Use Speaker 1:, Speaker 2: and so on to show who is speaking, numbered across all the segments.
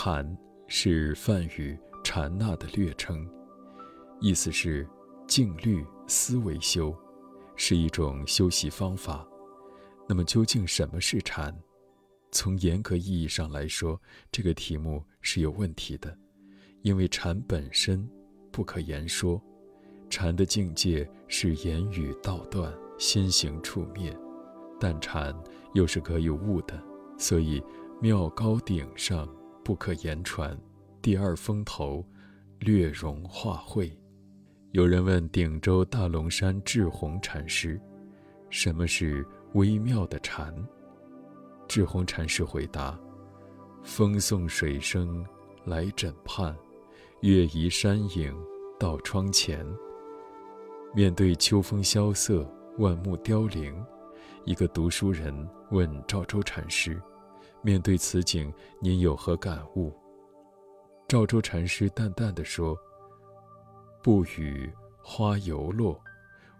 Speaker 1: 禅是梵语禅那的略称，意思是静虑思维修，是一种修习方法。那么究竟什么是禅？从严格意义上来说，这个题目是有问题的，因为禅本身不可言说，禅的境界是言语道断，心行处灭，但禅又是可以悟的，所以妙高顶上不可言传，第二峰头略容化会。有人问顶州大龙山智宏禅师，什么是微妙的禅？智宏禅师回答：“风送水声来枕畔，月移山影到窗前。面对秋风萧瑟，万木凋零，一个读书人问赵州禅师：面对此景，您有何感悟？赵州禅师淡淡的说：不语花犹落，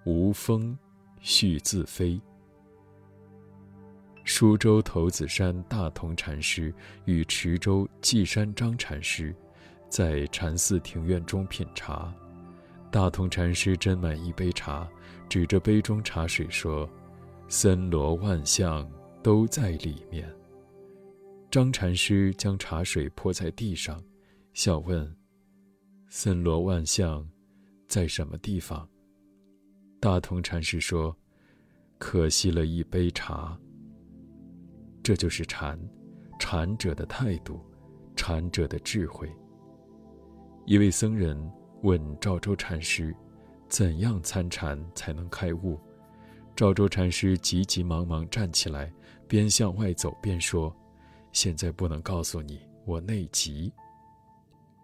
Speaker 1: 无风絮自飞。”舒州头子山大同禅师与池州稷山张禅师，在禅寺庭院中品茶。大同禅师斟满一杯茶，指着杯中茶水说：“森罗万象都在里面。”张禅师将茶水泼在地上，笑问：“森罗万象，在什么地方？”大同禅师说：“可惜了一杯茶。”这就是禅，禅者的态度，禅者的智慧。一位僧人问赵州禅师：“怎样参禅才能开悟？”赵州禅师急急忙忙站起来，边向外走边说：“现在不能告诉你，我内急。”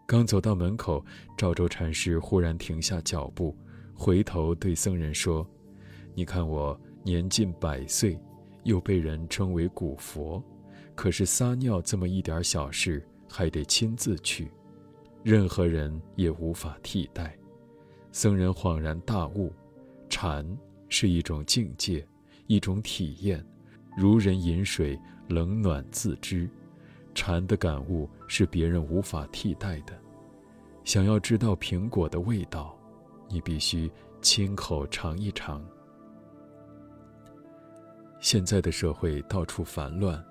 Speaker 1: 刚走到门口，赵州禅师忽然停下脚步，回头对僧人说：“你看我年近百岁。”又被人称为古佛，可是撒尿这么一点小事还得亲自去，任何人也无法替代。僧人恍然大悟，禅是一种境界，一种体验，如人饮水，冷暖自知。禅的感悟是别人无法替代的。想要知道苹果的味道，你必须亲口尝一尝。现在的社会到处烦乱，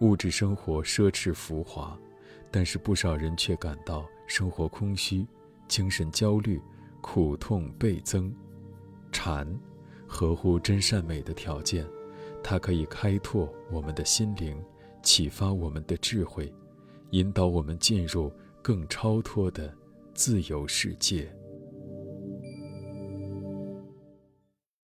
Speaker 1: 物质生活奢侈浮华，但是不少人却感到生活空虚，精神焦虑，苦痛倍增。禅，合乎真善美的条件，它可以开拓我们的心灵，启发我们的智慧，引导我们进入更超脱的自由世界。